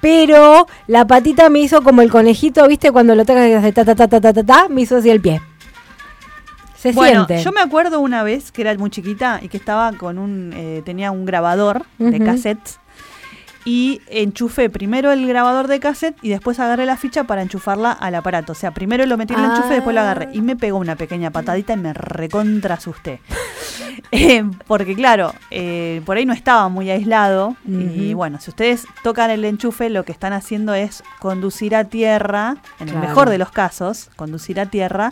Pero la patita me hizo como el conejito, ¿viste? Cuando lo tocas y hace ta ta ta ta ta ta ta, me hizo así el pie. Se Bueno, siente. yo me acuerdo una vez que era muy chiquita y que estaba con un, eh, tenía un grabador de cassettes y enchufé primero el grabador de cassette y después agarré la ficha para enchufarla al aparato. O sea, primero lo metí en el enchufe y después lo agarré. Y me pegó una pequeña patadita y me recontra asusté. Eh, porque claro, eh, por ahí no estaba muy aislado y bueno, si ustedes tocan el enchufe lo que están haciendo es conducir a tierra, en el mejor de los casos, conducir a tierra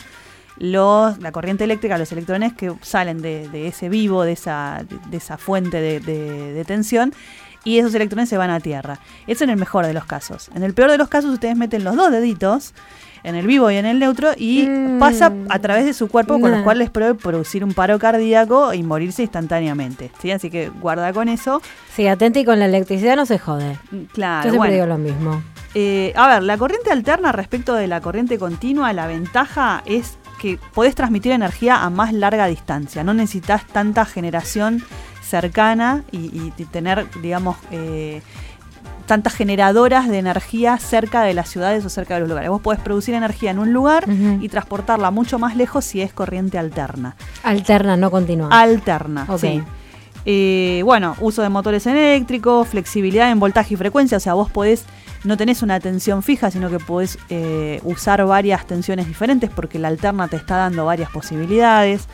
los, la corriente eléctrica, los electrones que salen de, de ese vivo, de esa, de esa fuente de, de- de tensión, y esos electrones se van a tierra. Eso en el mejor de los casos. En el peor de los casos, ustedes meten los dos deditos en el vivo y en el neutro y Mm. pasa a través de su cuerpo, con Nah. lo cual les puede producir un paro cardíaco y morirse instantáneamente. ¿sí? Así que guarda con eso. Sí, atenta y con la electricidad no se jode. Claro, Yo siempre bueno. digo lo mismo. Eh, a ver, la corriente alterna respecto de la corriente continua, la ventaja es que podés transmitir energía a más larga distancia. No necesitas tanta generación cercana y, tener, digamos, eh, tantas generadoras de energía cerca de las ciudades o cerca de los lugares. Vos podés producir energía en un lugar y transportarla mucho más lejos si es corriente alterna. Alterna, no continua. Alterna, Ok. sí. Eh, bueno, uso de motores eléctricos, flexibilidad en voltaje y frecuencia, o sea, vos podés, no tenés una tensión fija, sino que podés eh, usar varias tensiones diferentes porque la alterna te está dando varias posibilidades.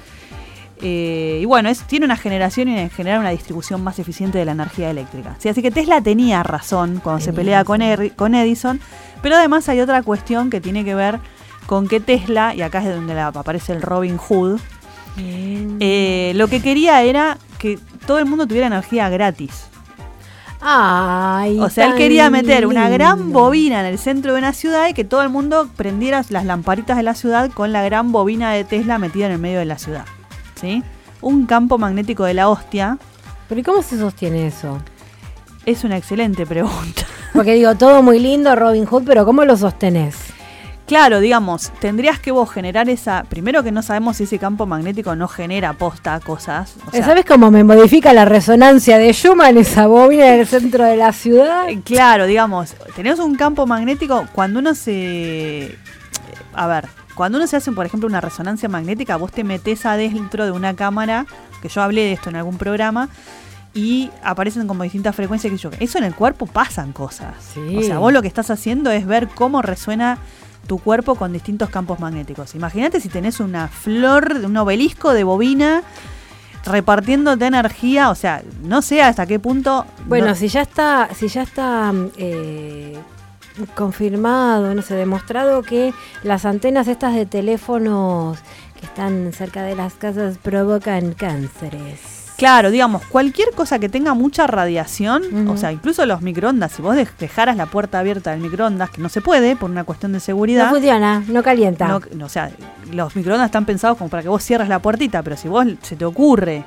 Eh, y bueno, es, tiene una generación y en general una distribución más eficiente de la energía eléctrica. Sí, así que Tesla tenía razón cuando se pelea con, con Edison, pero además hay otra cuestión que tiene que ver con que Tesla, y acá es donde la- aparece el Robin Hood, eh, lo que quería era que todo el mundo tuviera energía gratis. Ay, O sea, él quería meter una gran bobina en el centro de una ciudad y que todo el mundo prendiera las lamparitas de la ciudad con la gran bobina de Tesla metida en el medio de la ciudad. ¿Sí? Un campo magnético de la hostia Pero ¿y cómo se sostiene eso? es una excelente pregunta. Porque digo, todo muy lindo, Robin Hood, pero ¿cómo lo sostenés? Claro, digamos, tendrías que vos generar esa. Primero que no sabemos si ese campo magnético no genera posta cosas. o sea, ¿Sabes cómo me modifica la resonancia de Schumann esa bobina en el centro de la ciudad? Eh, Claro, digamos, tenemos un campo magnético cuando uno se... A ver, cuando uno se hace, por ejemplo, una resonancia magnética, vos te metés adentro de una cámara, que yo hablé de esto en algún programa, y aparecen como distintas frecuencias que yo. Eso en el cuerpo pasan cosas. Sí. O sea, vos lo que estás haciendo es ver cómo resuena tu cuerpo con distintos campos magnéticos. Imagínate si tenés una flor, un obelisco de bobina repartiéndote energía, o sea, no sé hasta qué punto... Bueno, no- si ya está, si ya está eh, confirmado, no sé, demostrado que las antenas estas de teléfonos que están cerca de las casas provocan cánceres. Claro, digamos, cualquier cosa que tenga mucha radiación, o sea, incluso los microondas, si vos dej- dejaras la puerta abierta del microondas, que no se puede por una cuestión de No seguridad, funciona, no calienta. no- no, o sea, los microondas están pensados como para que vos cierres la puertita, pero si vos se te ocurre,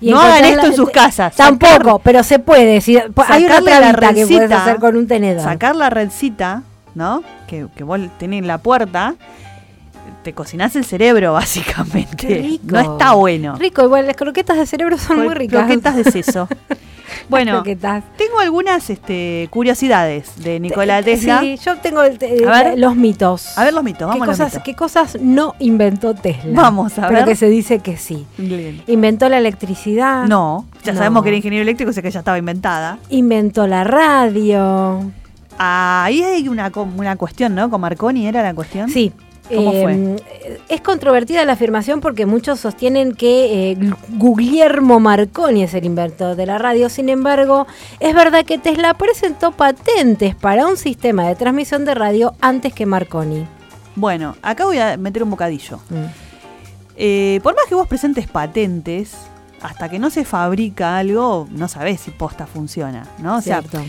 Y no hagan esto en sus casas, Tampoco, pero se puede. Si, hay una la que puedes hacer con un tenedor. sacar la redcita, ¿no? Que, que vos tenés en la puerta, te cocinás el cerebro, básicamente. Qué rico. No está bueno. Rico, igual las croquetas de cerebro son muy ricas. Croquetas de seso. bueno, croquetas. tengo algunas este, curiosidades de Nikola Tesla. Sí, yo tengo el- eh, A ver. los mitos. A ver los mitos, ¿Qué vamos a los cosas, mitos. ¿Qué cosas no inventó Tesla? Vamos a pero ver. que se dice que sí. Bien. Inventó la electricidad. No, ya No. sabemos que era ingeniero eléctrico, o sea que ya estaba inventada. Inventó la radio. Ahí hay una, una cuestión, ¿no? Con Marconi era la cuestión. Sí. ¿Cómo fue? Es controvertida la afirmación porque muchos sostienen que eh, Guglielmo Marconi es el inventor de la radio. Sin embargo, es verdad que Tesla presentó patentes para un sistema de transmisión de radio antes que Marconi. Bueno, acá voy a meter un bocadillo. Mm. Eh, por más que vos presentes patentes, hasta que no se fabrica algo, no sabés si posta funciona, ¿no? O sea, Cierto.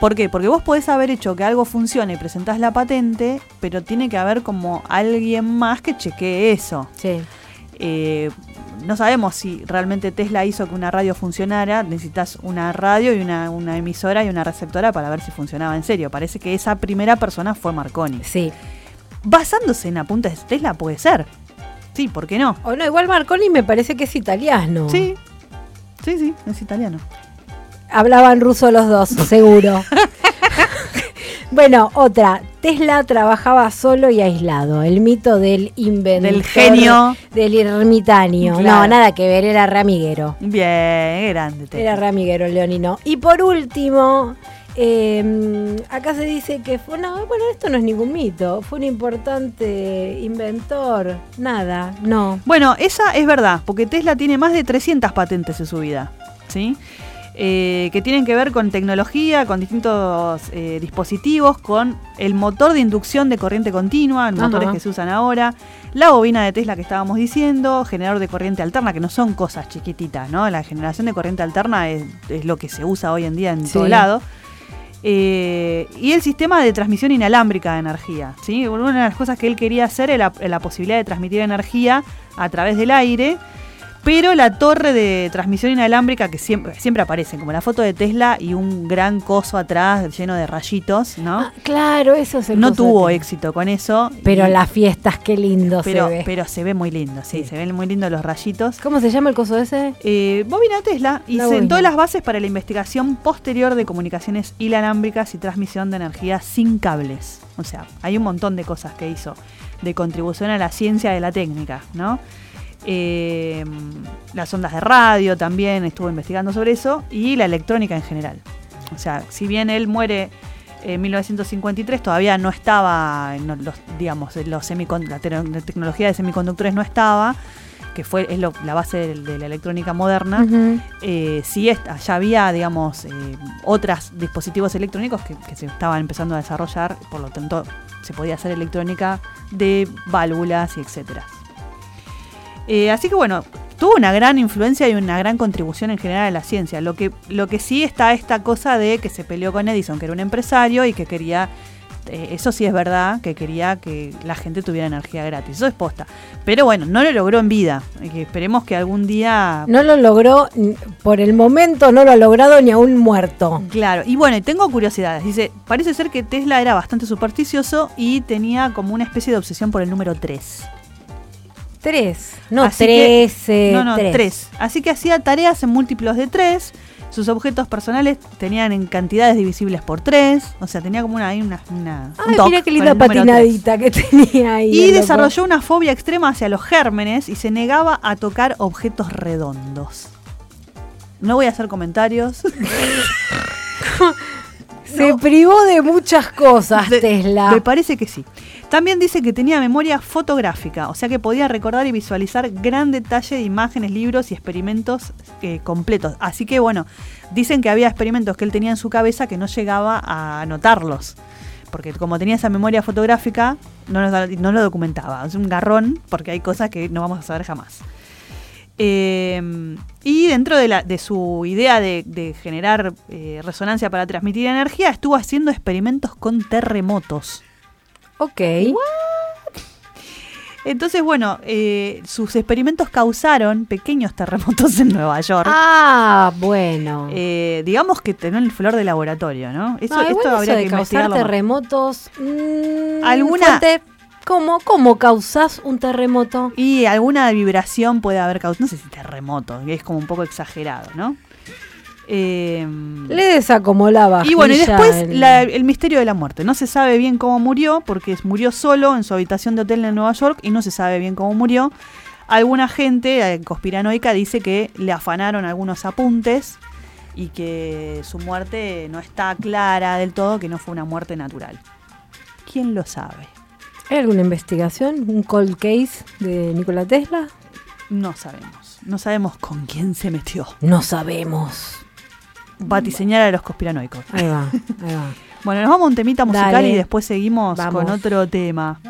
¿Por qué? Porque vos podés haber hecho que algo funcione y presentás la patente, pero tiene que haber como alguien más que chequee eso. Sí. Eh, no sabemos si realmente Tesla hizo que una radio funcionara. Necesitas una radio y una, una emisora y una receptora para ver si funcionaba en serio. Parece que esa primera persona fue Marconi. Sí. Basándose en apuntes de Tesla puede ser. Sí, ¿por qué no? O no, igual Marconi me parece que es italiano. Sí, sí, sí, es italiano. Hablaban ruso los dos, seguro. bueno, otra. Tesla trabajaba solo y aislado. El mito del inventor. Del genio. Del ermitaño. Claro. No, nada que ver, era ramiguero. Bien, grande Tesla. Era ramiguero, Leonino. Y por último, eh, acá se dice que fue. No, bueno, esto no es ningún mito. Fue un importante inventor. Nada, no. Bueno, esa es verdad, porque Tesla tiene más de 300 patentes en su vida, ¿sí? Eh, que tienen que ver con tecnología, con distintos eh, dispositivos, con el motor de inducción de corriente continua, Ajá. motores que se usan ahora, la bobina de Tesla que estábamos diciendo, generador de corriente alterna, que no son cosas chiquititas, ¿no? La generación de corriente alterna es, es lo que se usa hoy en día en Sí. todo lado. Eh, y el sistema de transmisión inalámbrica de energía. ¿sí? Una de las cosas que él quería hacer era la posibilidad de transmitir energía a través del aire, pero la torre de transmisión inalámbrica que siempre, siempre aparece, como la foto de Tesla y un gran coso atrás lleno de rayitos, ¿no? Ah, claro, eso es el no tuvo de- éxito con eso. Pero y- las fiestas, qué lindo pero, se ve. pero se ve muy lindo, sí, Sí. se ven muy lindos los rayitos. ¿Cómo se llama el coso ese? Eh, bobina Tesla y sentó las bases para la investigación posterior de comunicaciones inalámbricas y transmisión de energía sin cables. O sea, hay un montón de cosas que hizo de contribución a la ciencia de la técnica, ¿no? Eh, las ondas de radio también estuvo investigando sobre eso y la electrónica en general. O sea, si bien él muere en 1953, todavía no estaba, no, los, digamos, los la, te- la tecnología de semiconductores no estaba, que fue es lo- la base de, de la electrónica moderna. Ujú. Eh, sí esta- ya había, digamos, eh, otros dispositivos electrónicos que, que se estaban empezando a desarrollar, por lo tanto se podía hacer electrónica de válvulas y etcétera. Eh, así que bueno, tuvo una gran influencia y una gran contribución en general a la ciencia. Lo que, lo que sí está esta cosa de que se peleó con Edison, que era un empresario y que quería, eh, eso sí es verdad, que quería que la gente tuviera energía gratis. Eso es posta. Pero bueno, no lo logró en vida. Que esperemos que algún día No lo logró, por el momento no lo ha logrado ni aún muerto. Claro, y bueno, tengo curiosidades. Dice, parece ser que Tesla era bastante supersticioso y tenía como una especie de obsesión por el número 3. Tres, no Así que- trece. no, no, tres. 3. Así que hacía tareas en múltiplos de 3. Sus objetos personales tenían en cantidades divisibles por 3. O sea, tenía como una... ahí una, una un Ay, mira qué linda patinadita que tenía ahí. 3. Y loco. desarrolló una fobia extrema hacia los gérmenes y se negaba a tocar objetos redondos. No voy a hacer comentarios. Se privó de muchas cosas, De- Tesla. Me parece que sí. También dice que tenía memoria fotográfica, o sea que podía recordar y visualizar gran detalle de imágenes, libros y experimentos eh, completos. Así que bueno, dicen que había experimentos que él tenía en su cabeza que no llegaba a anotarlos. Porque como tenía esa memoria fotográfica, no, lo documentaba. Es un garrón porque hay cosas que no vamos a saber jamás. Eh, y dentro de, su idea de, de generar eh, resonancia para transmitir energía, estuvo haciendo experimentos con terremotos. Ok. Entonces, bueno, eh, sus experimentos causaron pequeños terremotos en Nueva York. Ah, bueno. Eh, digamos que tenían el flor de laboratorio, ¿no? Eso, igual esto eso habría de que causar terremotos. mm, ¿Alguna- fuente ¿Cómo, ¿Cómo causás un terremoto? Y alguna vibración puede haber causado, no sé si terremoto, es como un poco exagerado, ¿no? Eh, Le desacomó la vajilla. y bueno, y después la- el misterio de la muerte. No se sabe bien cómo murió, porque murió solo en su habitación de hotel en Nueva York y no se sabe bien cómo murió. Alguna gente eh, conspiranoica dice que le afanaron algunos apuntes y que su muerte no está clara del todo, que no fue una muerte natural. ¿Quién lo sabe? ¿Hay alguna investigación? ¿Un cold case de Nikola Tesla? No sabemos. No sabemos con quién se metió. No sabemos. Batiseñar a los conspiranoicos. Ahí va, ahí va. Bueno, nos vamos a un temita musical Dale. y después seguimos Vamos. con otro tema.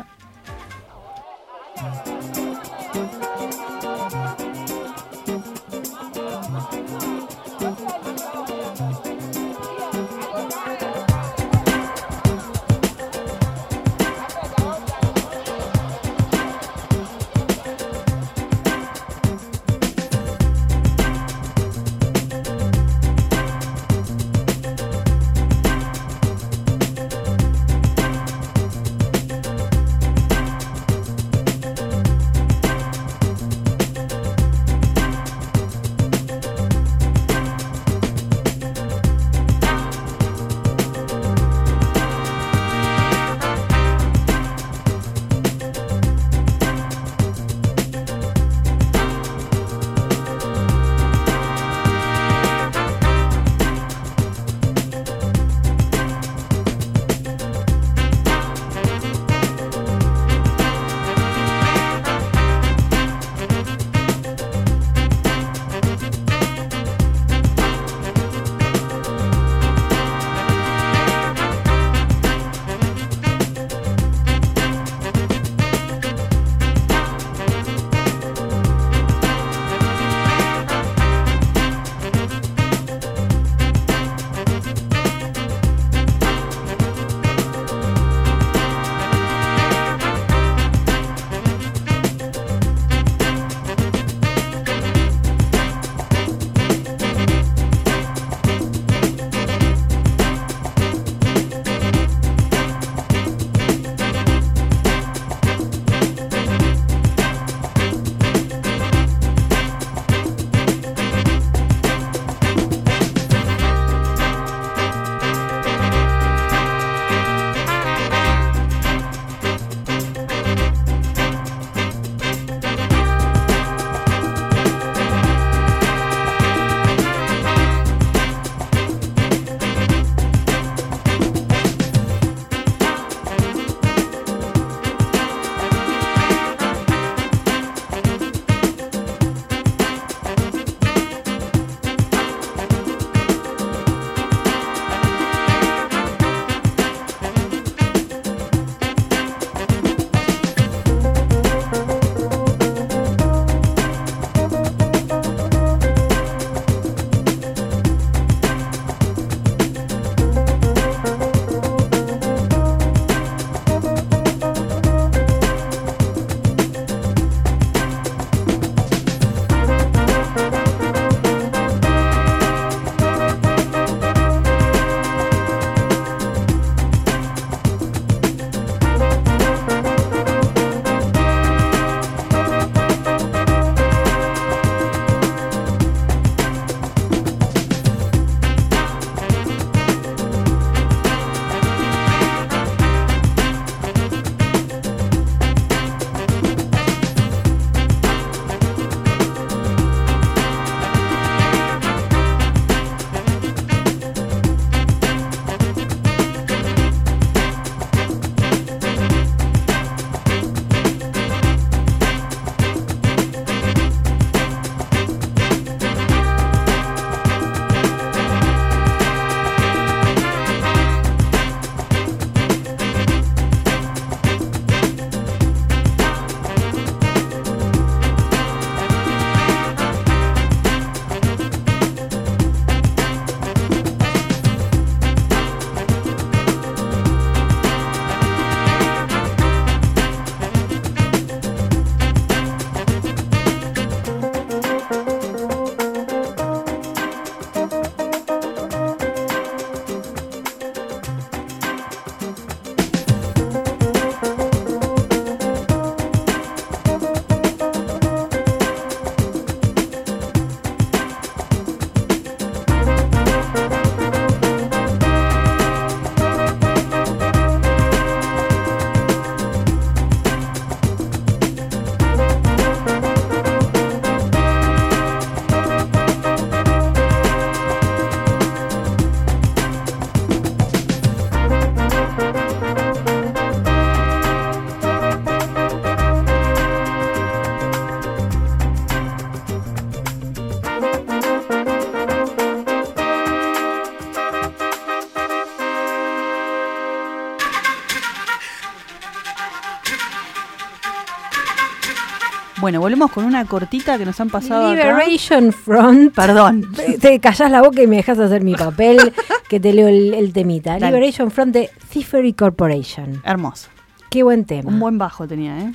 Bueno, volvemos con una cortita que nos han pasado acá. Liberation Front. Perdón. Te- Te callás la boca y me dejas hacer mi papel, que te leo el, el temita. Dale. Liberation Front de Thievery Corporation. Hermoso. Qué buen tema. Un buen bajo tenía, ¿eh?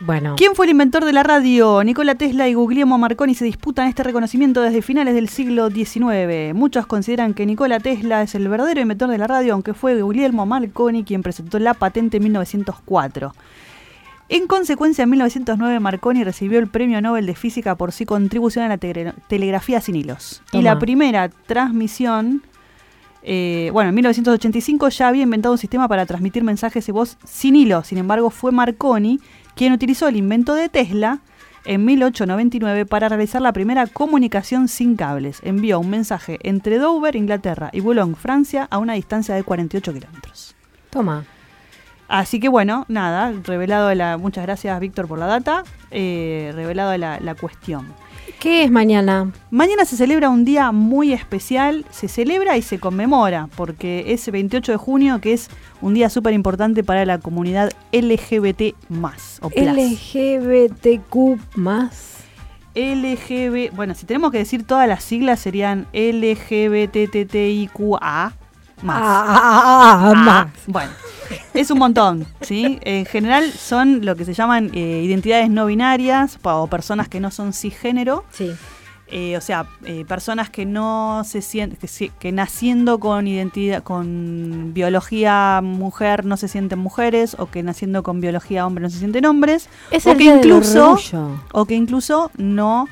Bueno, ¿Quién fue el inventor de la radio? Nikola Tesla y Guglielmo Marconi se disputan este reconocimiento desde finales del siglo XIX. Muchos consideran que Nikola Tesla es el verdadero inventor de la radio, aunque fue Guglielmo Marconi quien presentó la patente en 1904. En consecuencia, en 1909 Marconi recibió el Premio Nobel de Física por su contribución a la tele- telegrafía sin hilos. Y la primera transmisión, eh, bueno, en 1985 ya había inventado un sistema para transmitir mensajes de voz sin hilo. Sin embargo, fue Marconi quien utilizó el invento de Tesla en 1899 para realizar la primera comunicación sin cables. Envió un mensaje entre Dover, Inglaterra, y Boulogne, Francia, a una distancia de 48 kilómetros. toma. Así que bueno, nada, revelado la. Muchas gracias, Víctor, por la data. eh, revelado la, la cuestión. ¿Qué es mañana? Mañana se celebra un día muy especial, se celebra y se conmemora, porque es 28 de junio, que es un día súper importante para la comunidad LGBT plus. LGBTQ más. LGB, bueno, si tenemos que decir todas las siglas serían LGBTTIQA más. Ah, ah, más. Bueno, es un montón, ¿sí? En general son lo que se llaman eh, identidades no binarias o personas que no son cisgénero. Sí. Eh, o sea, eh, personas que no se sienten, que, que naciendo con identidad, con biología mujer no se sienten mujeres, o que naciendo con biología hombre no se sienten hombres, Es o que incluso, o que incluso no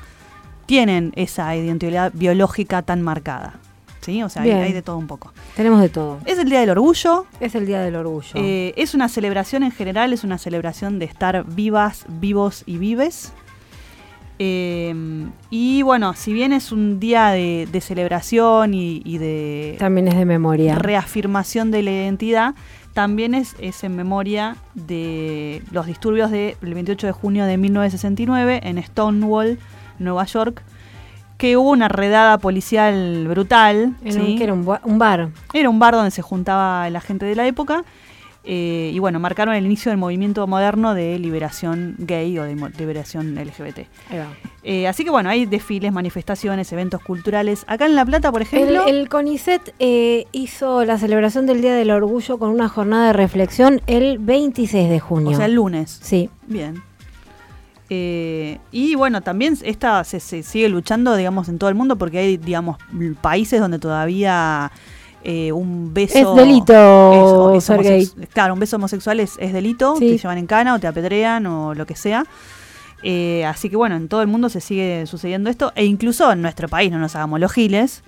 tienen esa identidad biológica tan marcada. ¿Sí? O sea, hay, de todo un poco. Tenemos de todo. Es el Día del Orgullo. Es el día del orgullo. Eh, es una celebración en general, es una celebración de estar vivas, vivos y vives. Eh, y bueno, si bien es un día de, de celebración y, y de También es de memoria. reafirmación de la identidad, también es, es en memoria de los disturbios del 28 de junio de 1969 en Stonewall, Nueva York, que hubo una redada policial brutal. En ¿sí? un, que era un, ba- un bar. Era un bar donde se juntaba la gente de la época. eh, y bueno, marcaron el inicio del movimiento moderno de liberación gay o de liberación LGBT. Eh, así que bueno, hay desfiles, manifestaciones, eventos culturales. Acá en La Plata, por El, ejemplo, el CONICET eh, hizo la celebración del Día del Orgullo con una jornada de reflexión el 26 de junio. o sea, el lunes. Sí. Bien. Eh, y bueno, también esta se, se sigue luchando, digamos, en todo el mundo porque hay, digamos, países donde todavía eh, un beso... Es delito es- es ser homosex- gay. Claro, un beso homosexual es, es delito, Sí. te llevan en cana o te apedrean o lo que sea. Eh, así que bueno, en todo el mundo se sigue sucediendo esto e incluso en nuestro país, no nos hagamos los giles,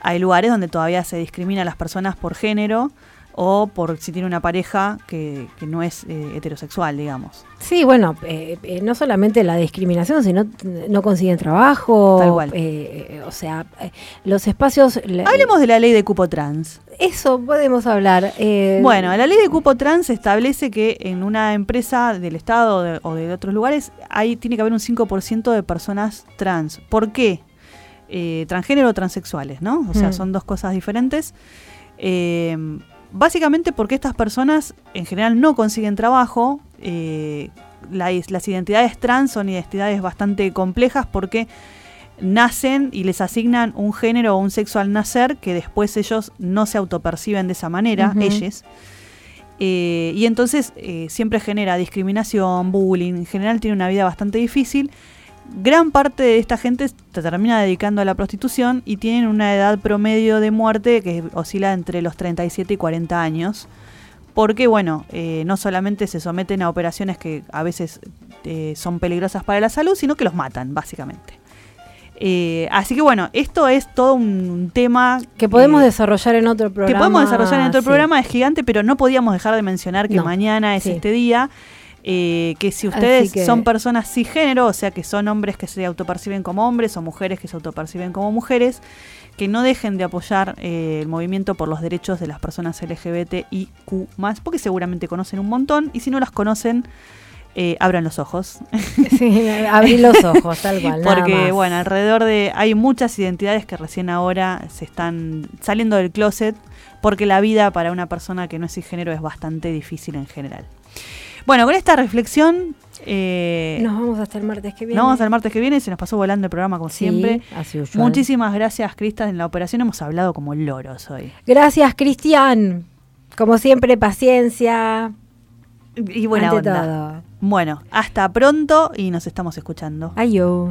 hay lugares donde todavía se discrimina a las personas por género o por si tiene una pareja que, que no es eh, heterosexual, digamos. Sí, bueno, eh, eh, no solamente la discriminación, sino no consiguen trabajo. Tal cual. o sea, los espacios... Hablemos de la ley de cupo trans. Eso podemos hablar. Bueno, la ley de cupo trans establece que en una empresa del Estado o de, o de otros lugares hay, tiene que haber un 5% de personas trans. ¿Por qué? Transgénero o transexuales, ¿no? O sea, Mm. son dos cosas diferentes. Eh, básicamente porque estas personas en general no consiguen trabajo. eh, la- las identidades trans son identidades bastante complejas porque nacen y les asignan un género o un sexo al nacer que después ellos no se autoperciben de esa manera, ellos. Eh, y entonces eh, siempre genera discriminación, bullying, en general tiene una vida bastante difícil. Gran parte de esta gente se termina dedicando a la prostitución y tienen una edad promedio de muerte que oscila entre los 37 y 40 años. Porque, bueno, eh, no solamente se someten a operaciones que a veces eh, son peligrosas para la salud, sino que los matan, básicamente. Eh, así que, bueno, esto es todo un tema Que podemos eh, desarrollar en otro programa. que podemos desarrollar en otro sí. programa, es gigante, pero no podíamos dejar de mencionar que No, mañana es sí. este día. Eh, que si ustedes que- son personas cisgénero, o sea que son hombres que se autoperciben como hombres o mujeres que se autoperciben como mujeres, que no dejen de apoyar eh, el movimiento por los derechos de las personas LGBTIQ, porque seguramente conocen un montón, y si no las conocen, eh, abran los ojos. Sí, abrí los ojos, tal cual. nada Porque, más. bueno, alrededor de. Hay muchas identidades que recién ahora se están saliendo del closet porque la vida para una persona que no es cisgénero es bastante difícil en general. Bueno, con esta reflexión Eh, Nos vamos hasta el martes que viene. nos vamos al martes que viene, se nos pasó volando el programa como Sí, siempre. Muchísimas gracias, Crista, en la operación hemos hablado como loros hoy. Gracias, Cristian. Como siempre, paciencia. Y buena ante onda. todo. Bueno, hasta pronto y nos estamos escuchando. Ayo.